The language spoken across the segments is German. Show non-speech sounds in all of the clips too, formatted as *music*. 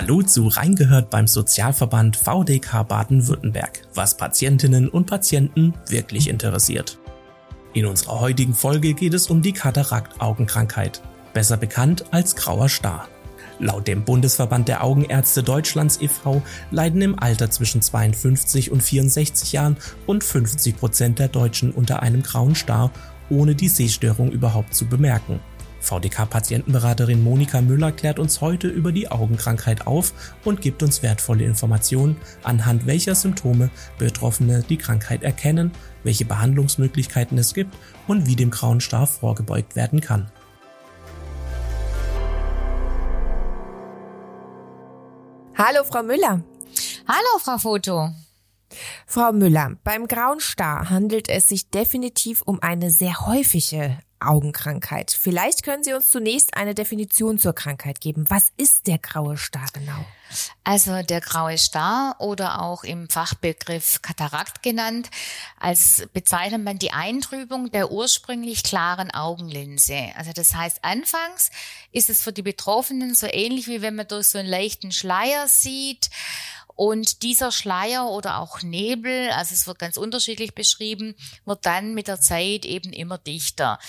Hallo zu Reingehört beim Sozialverband VDK Baden-Württemberg, was Patientinnen und Patienten wirklich interessiert. In unserer heutigen Folge geht es um die Katarakt-Augenkrankheit, besser bekannt als grauer Star. Laut dem Bundesverband der Augenärzte Deutschlands e.V. leiden im Alter zwischen 52 und 64 Jahren rund 50 Prozent der Deutschen unter einem grauen Star, ohne die Sehstörung überhaupt zu bemerken. VDK-Patientenberaterin Monika Müller klärt uns heute über die Augenkrankheit auf und gibt uns wertvolle Informationen, anhand welcher Symptome Betroffene die Krankheit erkennen, welche Behandlungsmöglichkeiten es gibt und wie dem grauen Star vorgebeugt werden kann. Hallo, Frau Müller. Hallo, Frau Foto. Frau Müller, beim grauen Star handelt es sich definitiv um eine sehr häufige Augenkrankheit. Vielleicht können Sie uns zunächst eine Definition zur Krankheit geben. Was ist der graue Star genau? Also der graue Star oder auch im Fachbegriff Katarakt genannt, als bezeichnet man die Eintrübung der ursprünglich klaren Augenlinse. Also das heißt, anfangs ist es für die Betroffenen so ähnlich wie wenn man durch so einen leichten Schleier sieht und dieser Schleier oder auch Nebel, also es wird ganz unterschiedlich beschrieben, wird dann mit der Zeit eben immer dichter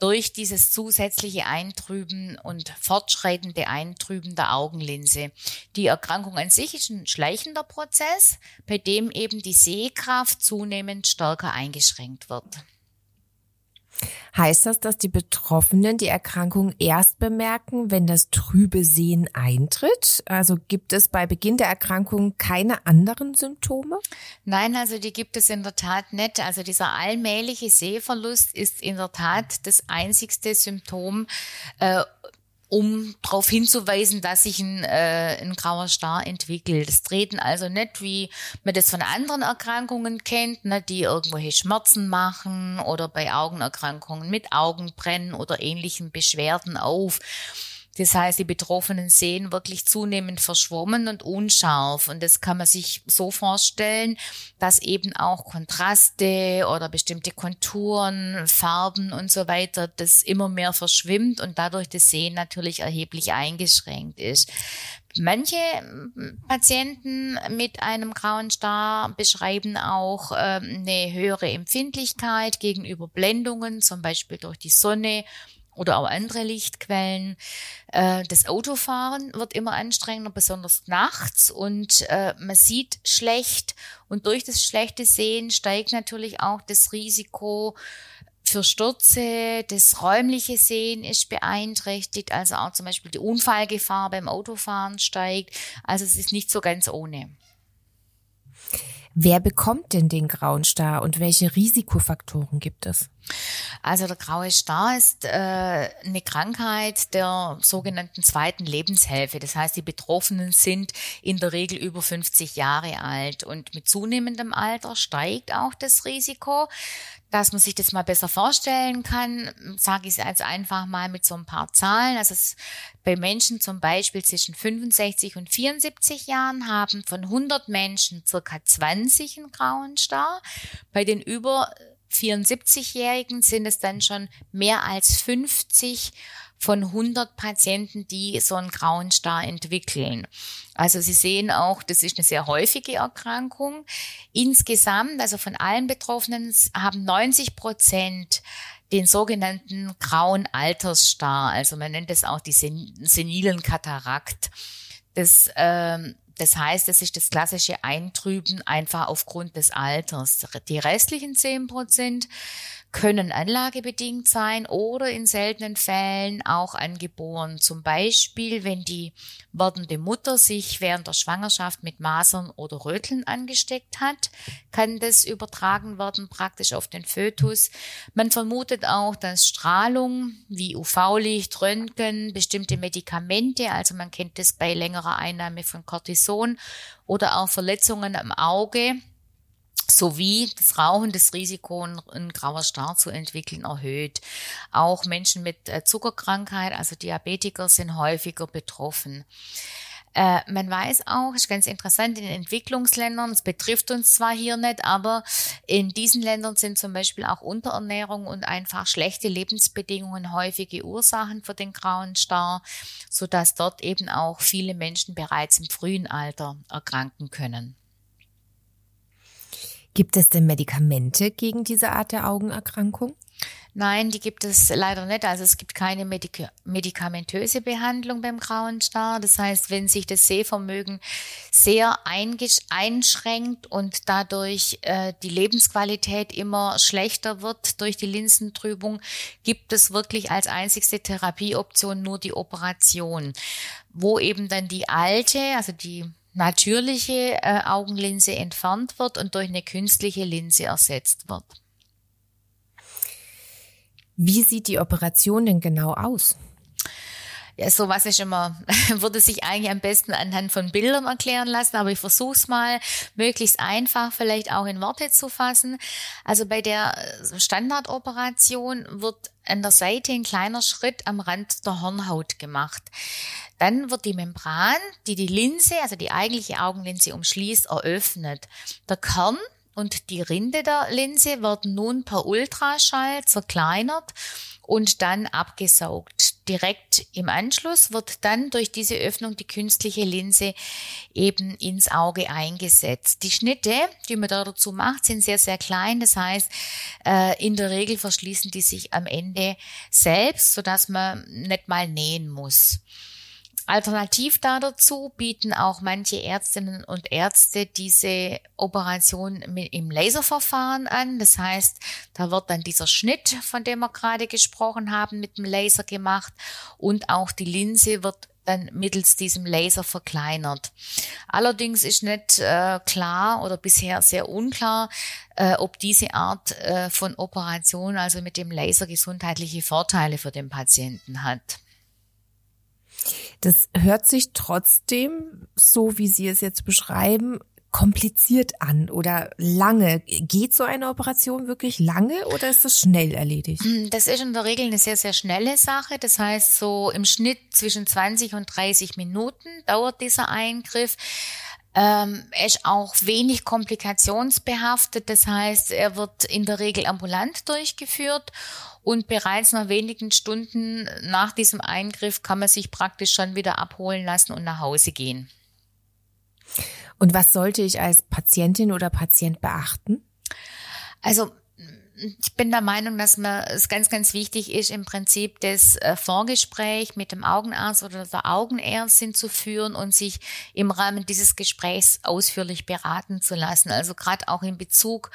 durch dieses zusätzliche Eintrüben und fortschreitende Eintrüben der Augenlinse. Die Erkrankung an sich ist ein schleichender Prozess, bei dem eben die Sehkraft zunehmend stärker eingeschränkt wird. Heißt das, dass die Betroffenen die Erkrankung erst bemerken, wenn das trübe Sehen eintritt? Also gibt es bei Beginn der Erkrankung keine anderen Symptome? Nein, also die gibt es in der Tat nicht. Also dieser allmähliche Sehverlust ist in der Tat das einzigste Symptom. Äh, um darauf hinzuweisen, dass sich ein, äh, ein grauer Star entwickelt. Es treten also nicht, wie man das von anderen Erkrankungen kennt, ne, die irgendwelche Schmerzen machen oder bei Augenerkrankungen mit Augenbrennen oder ähnlichen Beschwerden auf. Das heißt, die Betroffenen sehen wirklich zunehmend verschwommen und unscharf. Und das kann man sich so vorstellen, dass eben auch Kontraste oder bestimmte Konturen, Farben und so weiter, das immer mehr verschwimmt und dadurch das Sehen natürlich erheblich eingeschränkt ist. Manche Patienten mit einem grauen Star beschreiben auch äh, eine höhere Empfindlichkeit gegenüber Blendungen, zum Beispiel durch die Sonne oder auch andere Lichtquellen. Äh, das Autofahren wird immer anstrengender, besonders nachts und äh, man sieht schlecht und durch das schlechte Sehen steigt natürlich auch das Risiko für Stürze, das räumliche Sehen ist beeinträchtigt, also auch zum Beispiel die Unfallgefahr beim Autofahren steigt. Also es ist nicht so ganz ohne. Wer bekommt denn den grauen Star und welche Risikofaktoren gibt es? Also der graue Star ist äh, eine Krankheit der sogenannten zweiten Lebenshälfte. Das heißt, die Betroffenen sind in der Regel über 50 Jahre alt und mit zunehmendem Alter steigt auch das Risiko. Dass man sich das mal besser vorstellen kann, sage ich es jetzt einfach mal mit so ein paar Zahlen. Also es, bei Menschen zum Beispiel zwischen 65 und 74 Jahren haben von 100 Menschen circa 20 einen grauen Star. Bei den über 74-Jährigen sind es dann schon mehr als 50 von 100 Patienten, die so einen grauen Star entwickeln. Also Sie sehen auch, das ist eine sehr häufige Erkrankung. Insgesamt, also von allen Betroffenen, haben 90 Prozent den sogenannten grauen Altersstar. Also man nennt es auch die senilen Katarakt. Das ähm, das heißt, es ist das klassische Eintrüben einfach aufgrund des Alters. Die restlichen zehn Prozent können anlagebedingt sein oder in seltenen Fällen auch angeboren. Zum Beispiel, wenn die werdende Mutter sich während der Schwangerschaft mit Masern oder Röteln angesteckt hat, kann das übertragen werden praktisch auf den Fötus. Man vermutet auch, dass Strahlung wie UV-Licht, Röntgen, bestimmte Medikamente, also man kennt das bei längerer Einnahme von Cortison oder auch Verletzungen am Auge, sowie das Rauchen das Risiko, ein grauer Star zu entwickeln, erhöht. Auch Menschen mit äh, Zuckerkrankheit, also Diabetiker, sind häufiger betroffen. Äh, man weiß auch, ist ganz interessant, in Entwicklungsländern, es betrifft uns zwar hier nicht, aber in diesen Ländern sind zum Beispiel auch Unterernährung und einfach schlechte Lebensbedingungen häufige Ursachen für den grauen Star, so dass dort eben auch viele Menschen bereits im frühen Alter erkranken können. Gibt es denn Medikamente gegen diese Art der Augenerkrankung? Nein, die gibt es leider nicht. Also es gibt keine Medik medikamentöse Behandlung beim grauen Star. Das heißt, wenn sich das Sehvermögen sehr einschränkt und dadurch äh, die Lebensqualität immer schlechter wird durch die Linsentrübung, gibt es wirklich als einzigste Therapieoption nur die Operation, wo eben dann die alte, also die natürliche äh, Augenlinse entfernt wird und durch eine künstliche Linse ersetzt wird. Wie sieht die Operation denn genau aus? Ja, sowas ist immer, *laughs* würde sich eigentlich am besten anhand von Bildern erklären lassen, aber ich versuche es mal möglichst einfach vielleicht auch in Worte zu fassen. Also bei der Standardoperation wird an der Seite ein kleiner Schritt am Rand der Hornhaut gemacht. Dann wird die Membran, die die Linse, also die eigentliche Augenlinse umschließt, eröffnet. Der Kern und die Rinde der Linse werden nun per Ultraschall zerkleinert und dann abgesaugt. Direkt im Anschluss wird dann durch diese Öffnung die künstliche Linse eben ins Auge eingesetzt. Die Schnitte, die man da dazu macht, sind sehr, sehr klein. Das heißt, äh, in der Regel verschließen die sich am Ende selbst, sodass man nicht mal nähen muss. Alternativ dazu bieten auch manche Ärztinnen und Ärzte diese Operation im Laserverfahren an. Das heißt, da wird dann dieser Schnitt, von dem wir gerade gesprochen haben, mit dem Laser gemacht und auch die Linse wird dann mittels diesem Laser verkleinert. Allerdings ist nicht äh, klar oder bisher sehr unklar, äh, ob diese Art äh, von Operation, also mit dem Laser, gesundheitliche Vorteile für den Patienten hat. Das hört sich trotzdem, so wie Sie es jetzt beschreiben, kompliziert an oder lange. Geht so eine Operation wirklich lange oder ist das schnell erledigt? Hm, das ist in der Regel eine sehr, sehr schnelle Sache. Das heißt, so im Schnitt zwischen 20 und 30 Minuten dauert dieser Eingriff. Ähm, er ist auch wenig komplikationsbehaftet. Das heißt, er wird in der Regel ambulant durchgeführt und bereits nach wenigen Stunden nach diesem Eingriff kann man sich praktisch schon wieder abholen lassen und nach Hause gehen. Und was sollte ich als Patientin oder Patient beachten? Also ich bin der Meinung, dass man es ganz, ganz wichtig ist, im Prinzip das äh, Vorgespräch mit dem Augenarzt oder der Augenärztin zu führen und sich im Rahmen dieses Gesprächs ausführlich beraten zu lassen. Also gerade auch in Bezug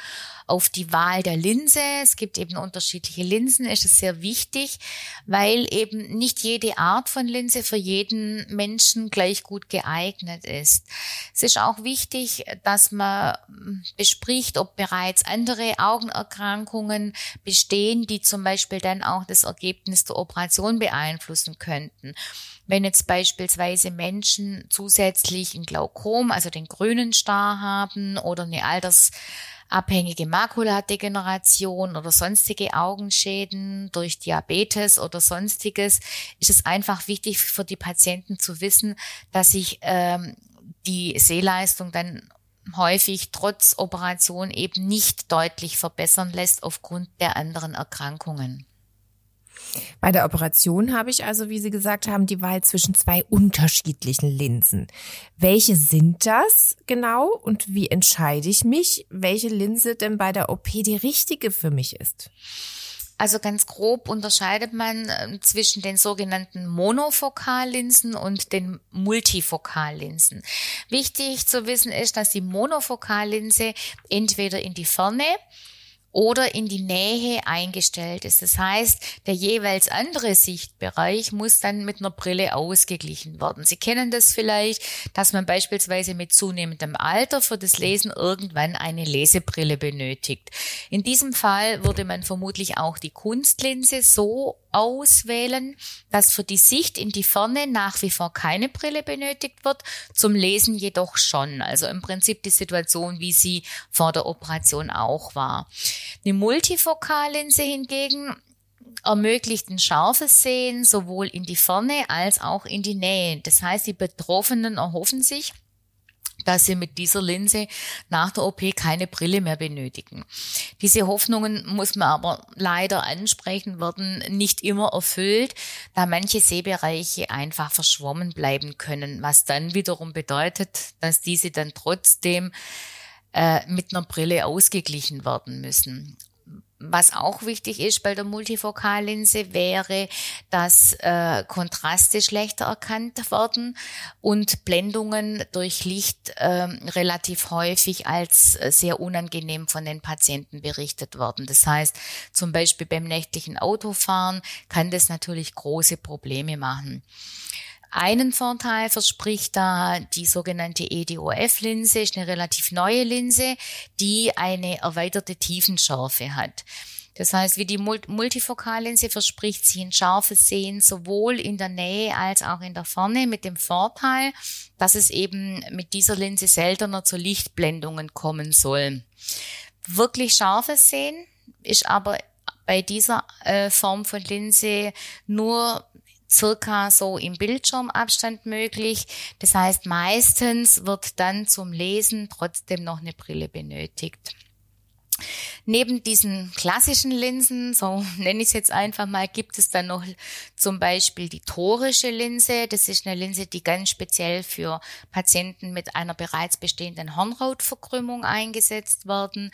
auf die Wahl der Linse. Es gibt eben unterschiedliche Linsen, ist es sehr wichtig, weil eben nicht jede Art von Linse für jeden Menschen gleich gut geeignet ist. Es ist auch wichtig, dass man bespricht, ob bereits andere Augenerkrankungen Erkrankungen bestehen, die zum Beispiel dann auch das Ergebnis der Operation beeinflussen könnten. Wenn jetzt beispielsweise Menschen zusätzlich ein Glaukom, also den grünen Star haben oder eine altersabhängige Makuladegeneration oder sonstige Augenschäden durch Diabetes oder sonstiges, ist es einfach wichtig für die Patienten zu wissen, dass sich ähm, die Sehleistung dann häufig trotz Operation eben nicht deutlich verbessern lässt aufgrund der anderen Erkrankungen. Bei der Operation habe ich also, wie Sie gesagt haben, die Wahl zwischen zwei unterschiedlichen Linsen. Welche sind das genau und wie entscheide ich mich, welche Linse denn bei der OP die richtige für mich ist? Also ganz grob unterscheidet man ähm, zwischen den sogenannten Monofokallinsen und den Multifokallinsen. Wichtig zu wissen ist, dass die Monofokallinse entweder in die Ferne oder in die Nähe eingestellt ist. Das heißt, der jeweils andere Sichtbereich muss dann mit einer Brille ausgeglichen werden. Sie kennen das vielleicht, dass man beispielsweise mit zunehmendem Alter für das Lesen irgendwann eine Lesebrille benötigt. In diesem Fall würde man vermutlich auch die Kunstlinse so auswählen, dass für die Sicht in die Ferne nach wie vor keine Brille benötigt wird, zum Lesen jedoch schon. Also im Prinzip die Situation, wie sie vor der Operation auch war. Eine Multifokallinse hingegen ermöglicht ein scharfes Sehen sowohl in die Ferne als auch in die Nähe. Das heißt, die Betroffenen erhoffen sich, dass sie mit dieser Linse nach der OP keine Brille mehr benötigen. Diese Hoffnungen muss man aber leider ansprechen, werden nicht immer erfüllt, da manche Sehbereiche einfach verschwommen bleiben können, was dann wiederum bedeutet, dass diese dann trotzdem äh, mit einer Brille ausgeglichen werden müssen. Was auch wichtig ist bei der Multifokallinse wäre, dass äh, Kontraste schlechter erkannt werden und Blendungen durch Licht äh, relativ häufig als äh, sehr unangenehm von den Patienten berichtet werden. Das heißt, zum Beispiel beim nächtlichen Autofahren kann das natürlich große Probleme machen. Einen Vorteil verspricht da die sogenannte EDOF-Linse, ist eine relativ neue Linse, die eine erweiterte Tiefenschärfe hat. Das heißt, wie die Multifokallinse verspricht sie ein scharfes Sehen sowohl in der Nähe als auch in der Ferne mit dem Vorteil, dass es eben mit dieser Linse seltener zu Lichtblendungen kommen soll. Wirklich scharfes Sehen ist aber bei dieser äh, Form von Linse nur circa so im Bildschirmabstand möglich. Das heißt, meistens wird dann zum Lesen trotzdem noch eine Brille benötigt. Neben diesen klassischen Linsen, so *laughs* nenne ich es jetzt einfach mal, gibt es dann noch zum Beispiel die torische Linse. Das ist eine Linse, die ganz speziell für Patienten mit einer bereits bestehenden Hornhautverkrümmung eingesetzt werden.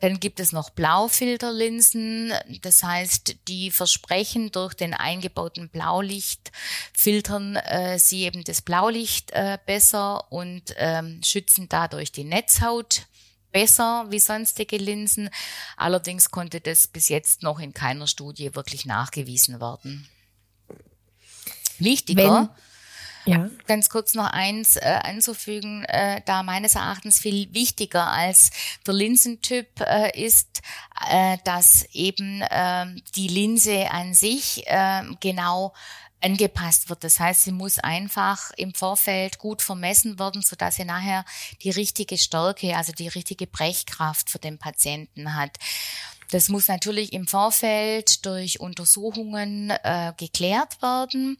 Dann gibt es noch Blaufilterlinsen. Das heißt, die versprechen durch den eingebauten Blaulicht filtern äh, sie eben das Blaulicht äh, besser und ähm, schützen dadurch die Netzhaut besser wie sonstige Linsen. Allerdings konnte das bis jetzt noch in keiner Studie wirklich nachgewiesen werden. Wichtiger, Wenn, ja. ganz kurz noch eins äh, anzufügen, äh, da meines Erachtens viel wichtiger als der Linsentyp äh, ist, äh, dass eben ähm, die Linse an sich ähm, genau angepasst wird. Das heißt, sie muss einfach im Vorfeld gut vermessen werden, so dass sie nachher die richtige Stärke, also die richtige Brechkraft für den Patienten hat. Das muss natürlich im Vorfeld durch Untersuchungen äh, geklärt werden,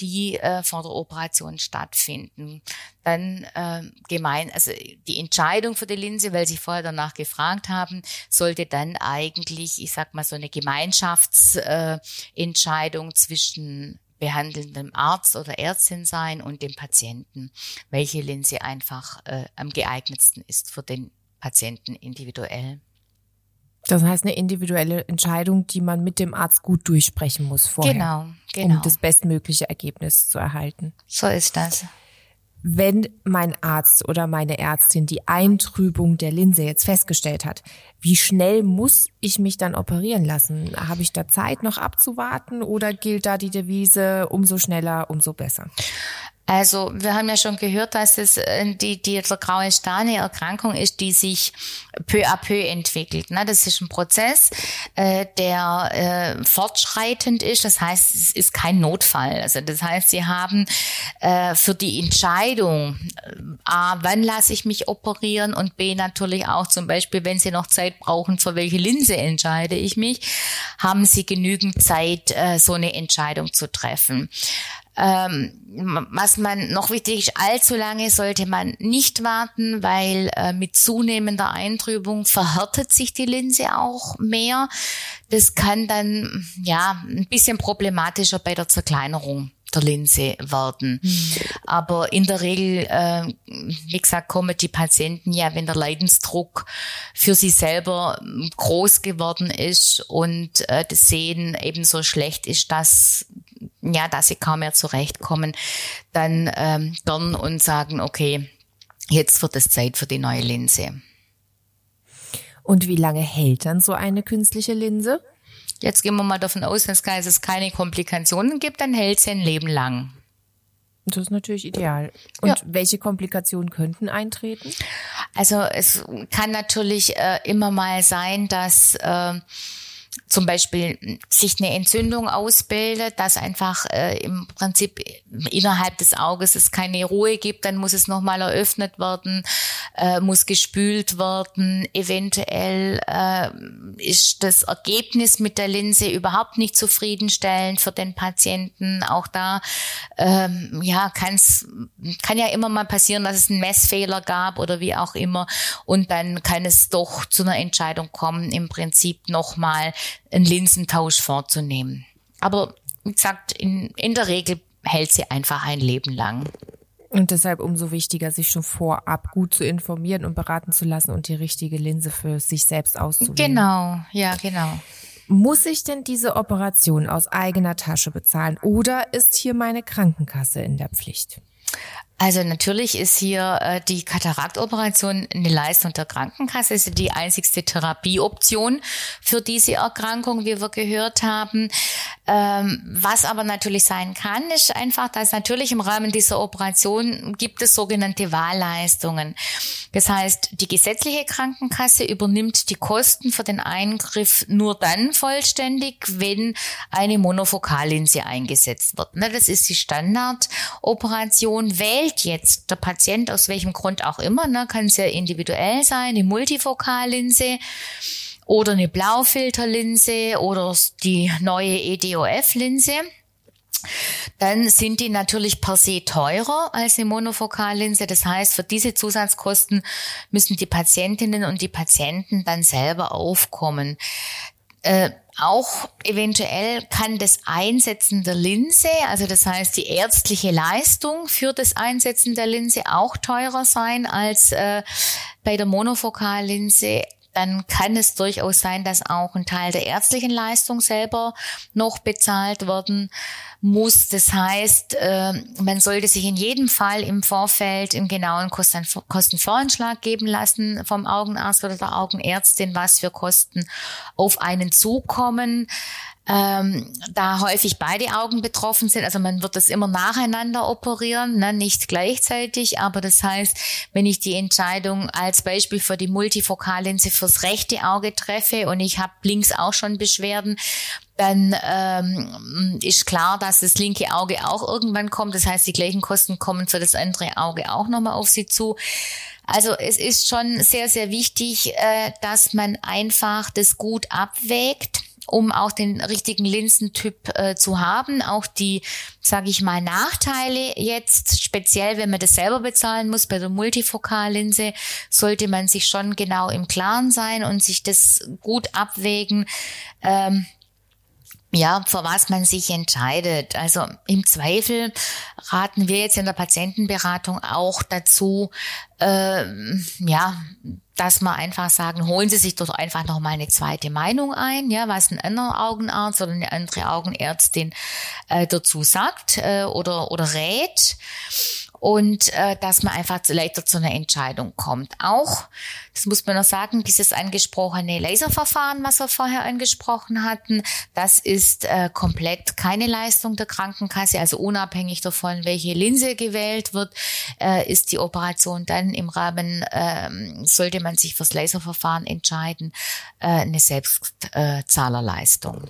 die äh, vor der Operation stattfinden. Dann äh, gemein, also die Entscheidung für die Linse, weil Sie vorher danach gefragt haben, sollte dann eigentlich, ich sag mal, so eine Gemeinschaftsentscheidung äh, zwischen behandelndem Arzt oder Ärztin sein und dem Patienten, welche Linse einfach äh, am geeignetsten ist für den Patienten individuell. Das heißt eine individuelle Entscheidung, die man mit dem Arzt gut durchsprechen muss vorher, genau, genau. um das bestmögliche Ergebnis zu erhalten. So ist das wenn mein Arzt oder meine Ärztin die Eintrübung der Linse jetzt festgestellt hat, wie schnell muss ich mich dann operieren lassen? Habe ich da Zeit noch abzuwarten oder gilt da die Devise, umso schneller, umso besser? Also wir haben ja schon gehört, dass es äh, die, die der graue Star eine Erkrankung ist, die sich peu à peu entwickelt. Ne? Das ist ein Prozess, äh, der äh, fortschreitend ist. Das heißt, es ist kein Notfall. Also das heißt, Sie haben äh, für die Entscheidung, äh, a, wann lasse ich mich operieren und b, natürlich auch zum Beispiel, wenn Sie noch Zeit brauchen, für welche Linse entscheide ich mich, haben Sie genügend Zeit, äh, so eine Entscheidung zu treffen. Ähm, was man noch wichtig ist, allzu lange sollte man nicht warten, weil äh, mit zunehmender Eintrübung verhärtet sich die Linse auch mehr. Das kann dann ja ein bisschen problematischer bei der Zerkleinerung der Linse werden. Mhm. Aber in der Regel, äh, wie gesagt, kommen die Patienten ja, wenn der Leidensdruck für sie selber groß geworden ist und äh, das Sehen ebenso schlecht ist, dass ja, dass sie kaum mehr zurechtkommen, dann ähm, gern und sagen, okay, jetzt wird es Zeit für die neue Linse. Und wie lange hält dann so eine künstliche Linse? Jetzt gehen wir mal davon aus, dass es keine Komplikationen gibt, dann hält sie ein Leben lang. Das ist natürlich ideal. Und ja. welche Komplikationen könnten eintreten? Also es kann natürlich äh, immer mal sein, dass äh, zum Beispiel sich eine Entzündung ausbildet, dass einfach äh, im Prinzip innerhalb des Auges es keine Ruhe gibt, dann muss es nochmal eröffnet werden, äh, muss gespült werden. Eventuell äh, ist das Ergebnis mit der Linse überhaupt nicht zufriedenstellend für den Patienten. Auch da ähm, ja kann's kann ja immer mal passieren, dass es einen Messfehler gab oder wie auch immer und dann kann es doch zu einer Entscheidung kommen, im Prinzip nochmal einen Linsentausch vorzunehmen. Aber wie gesagt, in, in der Regel hält sie einfach ein Leben lang. Und deshalb umso wichtiger, sich schon vorab gut zu informieren und beraten zu lassen und die richtige Linse für sich selbst auszuwählen. Genau, ja, genau. Muss ich denn diese Operation aus eigener Tasche bezahlen oder ist hier meine Krankenkasse in der Pflicht? Also natürlich ist hier äh, die Kataraktoperation eine Leistung der Krankenkasse, ist die einzigste Therapieoption für diese Erkrankung, wie wir gehört haben. Ähm, was aber natürlich sein kann, ist einfach, dass natürlich im Rahmen dieser Operation gibt es sogenannte Wahlleistungen. Das heißt, die gesetzliche Krankenkasse übernimmt die Kosten für den Eingriff nur dann vollständig, wenn eine Monofokallinse eingesetzt wird. Ne, das ist die Standardoperation. Wählt jetzt der Patient aus welchem Grund auch immer, ne, kann sehr individuell sein, eine Multifokallinse oder eine Blaufilterlinse oder die neue EDOF-Linse. Dann sind die natürlich per se teurer als eine Monofokallinse. Das heißt, für diese Zusatzkosten müssen die Patientinnen und die Patienten dann selber aufkommen. Äh, auch eventuell kann das Einsetzen der Linse, also das heißt die ärztliche Leistung für das Einsetzen der Linse auch teurer sein als äh, bei der Monofokallinse dann kann es durchaus sein, dass auch ein Teil der ärztlichen Leistung selber noch bezahlt werden muss. Das heißt, ähm, man sollte sich in jedem Fall im Vorfeld im genauen Kostenvoranschlag geben lassen vom Augenarzt oder der Augenärztin, was für Kosten auf einen zukommen ähm, da häufig beide Augen betroffen sind. Also man wird das immer nacheinander operieren, ne, nicht gleichzeitig. Aber das heißt, wenn ich die Entscheidung als Beispiel für die Multifokallinse fürs rechte Auge treffe und ich habe links auch schon Beschwerden, dann ähm, ist klar, dass das linke Auge auch irgendwann kommt. Das heißt, die gleichen Kosten kommen für das andere Auge auch nochmal auf Sie zu. Also es ist schon sehr, sehr wichtig, äh, dass man einfach das gut abwägt um auch den richtigen Linsentyp äh, zu haben. Auch die, sage ich mal, Nachteile jetzt, speziell wenn man das selber bezahlen muss bei der Multifokallinse, sollte man sich schon genau im Klaren sein und sich das gut abwägen. Ähm, ja, für was man sich entscheidet. Also im Zweifel raten wir jetzt in der Patientenberatung auch dazu, äh, ja, dass man einfach sagen, holen Sie sich doch einfach noch mal eine zweite Meinung ein, ja, was ein anderer Augenarzt oder eine andere Augenärztin äh, dazu sagt äh, oder oder rät und äh, dass man einfach leichter zu einer Entscheidung kommt. Auch, das muss man noch sagen, dieses angesprochene Laserverfahren, was wir vorher angesprochen hatten, das ist äh, komplett keine Leistung der Krankenkasse, also unabhängig davon, welche Linse gewählt wird, äh, ist die Operation dann im Rahmen, äh, sollte man sich fürs Laserverfahren entscheiden, äh, eine Selbstzahlerleistung.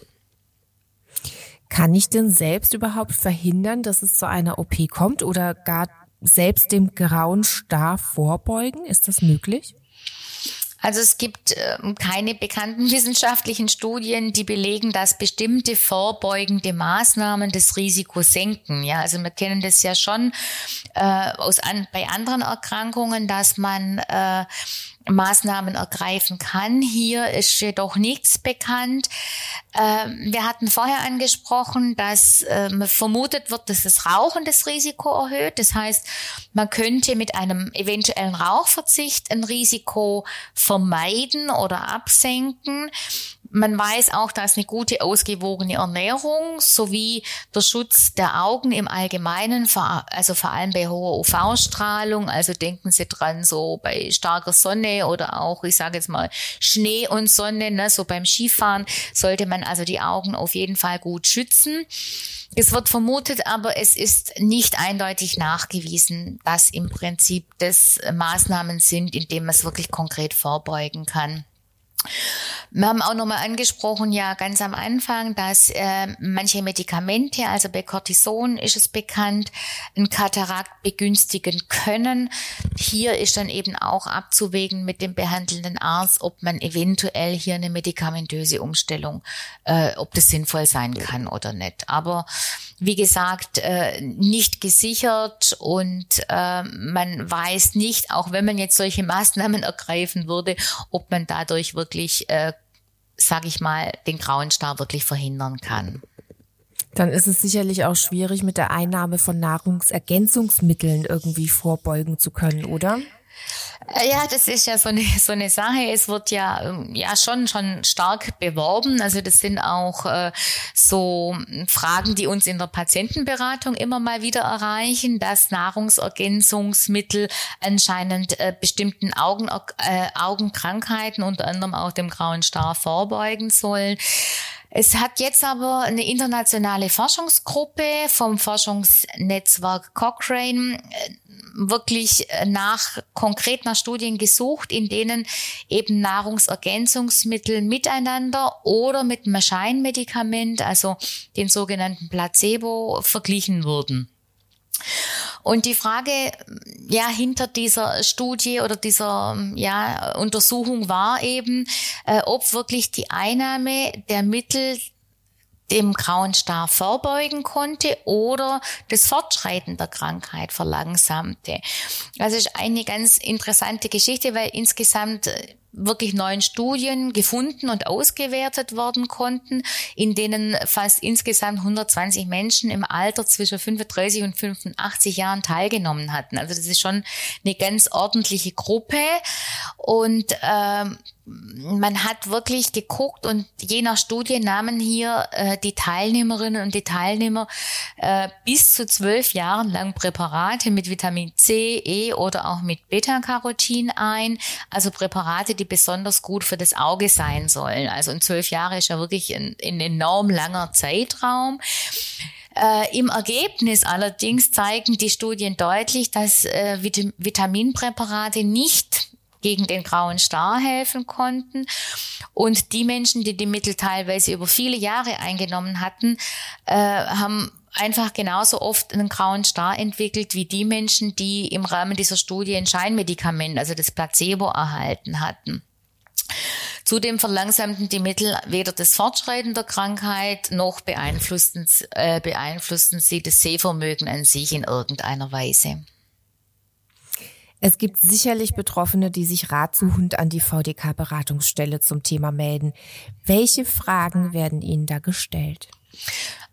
Kann ich denn selbst überhaupt verhindern, dass es zu einer OP kommt oder gar selbst dem grauen Star vorbeugen? Ist das möglich? Also es gibt äh, keine bekannten wissenschaftlichen Studien, die belegen, dass bestimmte vorbeugende Maßnahmen das Risiko senken. Ja, also wir kennen das ja schon äh, aus an, bei anderen Erkrankungen, dass man äh, Maßnahmen ergreifen kann. Hier ist jedoch nichts bekannt. Ähm, wir hatten vorher angesprochen, dass ähm, vermutet wird, dass das Rauchen das Risiko erhöht. Das heißt, man könnte mit einem eventuellen Rauchverzicht ein Risiko vermeiden oder absenken. Man weiß auch, dass eine gute, ausgewogene Ernährung sowie der Schutz der Augen im Allgemeinen, also vor allem bei hoher UV-Strahlung, also denken Sie dran, so bei starker Sonne oder auch, ich sage jetzt mal, Schnee und Sonne, ne, so beim Skifahren, sollte man also die Augen auf jeden Fall gut schützen. Es wird vermutet, aber es ist nicht eindeutig nachgewiesen, dass im Prinzip das Maßnahmen sind, indem man es wirklich konkret vorbeugen kann. Wir haben auch nochmal angesprochen, ja, ganz am Anfang, dass äh, manche Medikamente, also bei Cortison ist es bekannt, ein Katarakt begünstigen können. Hier ist dann eben auch abzuwägen mit dem behandelnden Arzt, ob man eventuell hier eine medikamentöse Umstellung, äh, ob das sinnvoll sein kann oder nicht. Aber wie gesagt, äh, nicht gesichert und äh, man weiß nicht, auch wenn man jetzt solche Maßnahmen *laughs* ergreifen würde, ob man dadurch wirklich, äh, sage ich mal, den grauen Star wirklich verhindern kann. Dann ist es sicherlich auch schwierig, mit der Einnahme von Nahrungsergänzungsmitteln irgendwie vorbeugen zu können, oder? Äh, ja, das ist ja so eine, so eine Sache. Es wird ja, ähm, ja schon, schon stark beworben. Also das sind auch äh, so Fragen, die uns in der Patientenberatung immer mal wieder erreichen, dass Nahrungsergänzungsmittel anscheinend äh, bestimmten Augen, äh, Augenkrankheiten, unter anderem auch dem grauen Star, vorbeugen sollen. Es hat jetzt aber eine internationale Forschungsgruppe vom Forschungsnetzwerk Cochrane äh, wirklich äh, nach konkret nach Studien gesucht, in denen eben Nahrungsergänzungsmittel miteinander oder mit einem Scheinmedikament, also den sogenannten Placebo, verglichen wurden. Und die Frage, ja, hinter dieser Studie oder dieser, ja, Untersuchung war eben, äh, ob wirklich die Einnahme der Mittel dem grauen Star vorbeugen konnte oder das Fortschreiten der Krankheit verlangsamte. Also ist eine ganz interessante Geschichte, weil insgesamt äh, wirklich neun Studien gefunden und ausgewertet worden konnten, in denen fast insgesamt 120 Menschen im Alter zwischen 35 und 85 Jahren teilgenommen hatten. Also das ist schon eine ganz ordentliche Gruppe und ähm, man hat wirklich geguckt und je nach Studie nahmen hier äh, die Teilnehmerinnen und die Teilnehmer äh, bis zu zwölf Jahren lang Präparate mit Vitamin C, E oder auch mit Beta-Carotin ein, also Präparate, die besonders gut für das Auge sein sollen. Also in zwölf Jahre ist ja wirklich ein, ein enorm langer Zeitraum. Äh, Im Ergebnis allerdings zeigen die Studien deutlich, dass äh, Vitaminpräparate nicht gegen den grauen Star helfen konnten. Und die Menschen, die die Mittel teilweise über viele Jahre eingenommen hatten, äh, haben einfach genauso oft einen grauen Star entwickelt wie die Menschen, die im Rahmen dieser Studie ein Scheinmedikament, also das Placebo, erhalten hatten. Zudem verlangsamten die Mittel weder das Fortschreiten der Krankheit noch beeinflussten, äh, beeinflussten sie das Sehvermögen an sich in irgendeiner Weise. Es gibt sicherlich Betroffene, die sich ratsuchend an die VDK-Beratungsstelle zum Thema melden. Welche Fragen werden Ihnen da gestellt?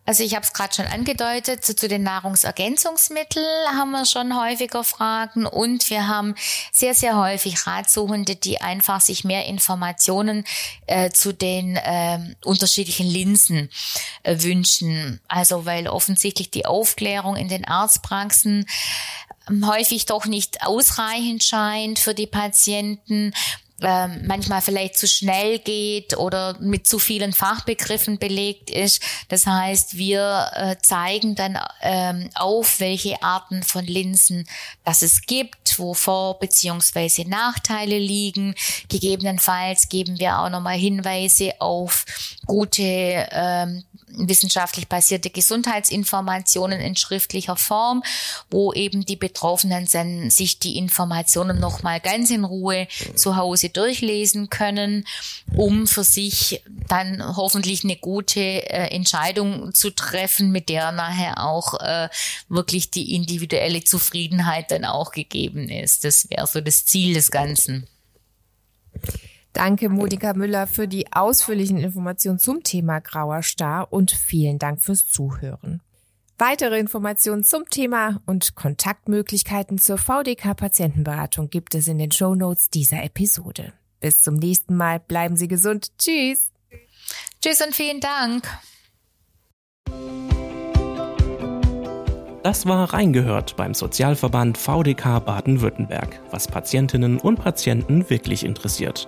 Also ich habe es gerade schon angedeutet, zu, den Nahrungsergänzungsmitteln haben wir schon häufiger Fragen und wir haben sehr, sehr häufig Ratsuchende, die einfach sich mehr Informationen äh, zu den äh, unterschiedlichen Linsen äh, wünschen. Also weil offensichtlich die Aufklärung in den Arztpraxen häufig doch nicht ausreichend scheint für die Patienten äh, manchmal vielleicht zu schnell geht oder mit zu vielen Fachbegriffen belegt ist. Das heißt, wir äh, zeigen dann ähm, auf, welche Arten von Linsen das es gibt, wo Vor- bzw. Nachteile liegen. Gegebenenfalls geben wir auch nochmal Hinweise auf gute ähm, wissenschaftlich basierte Gesundheitsinformationen in schriftlicher Form, wo eben die Betroffenen dann sich die Informationen nochmal ganz in Ruhe zu Hause durchlesen können, um für sich dann hoffentlich eine gute äh, Entscheidung zu treffen, mit der nachher auch äh, wirklich die individuelle Zufriedenheit dann auch gegeben ist. Das wäre so das Ziel des Ganzen. Danke, Monika Müller, für die ausführlichen Informationen zum Thema Grauer Star und vielen Dank fürs Zuhören. Weitere Informationen zum Thema und Kontaktmöglichkeiten zur VDK-Patientenberatung gibt es in den Show Notes dieser Episode. Bis zum nächsten Mal. Bleiben Sie gesund. Tschüss. Tschüss und vielen Dank. Das war Reingehört beim Sozialverband VDK Baden-Württemberg, was Patientinnen und Patienten wirklich interessiert.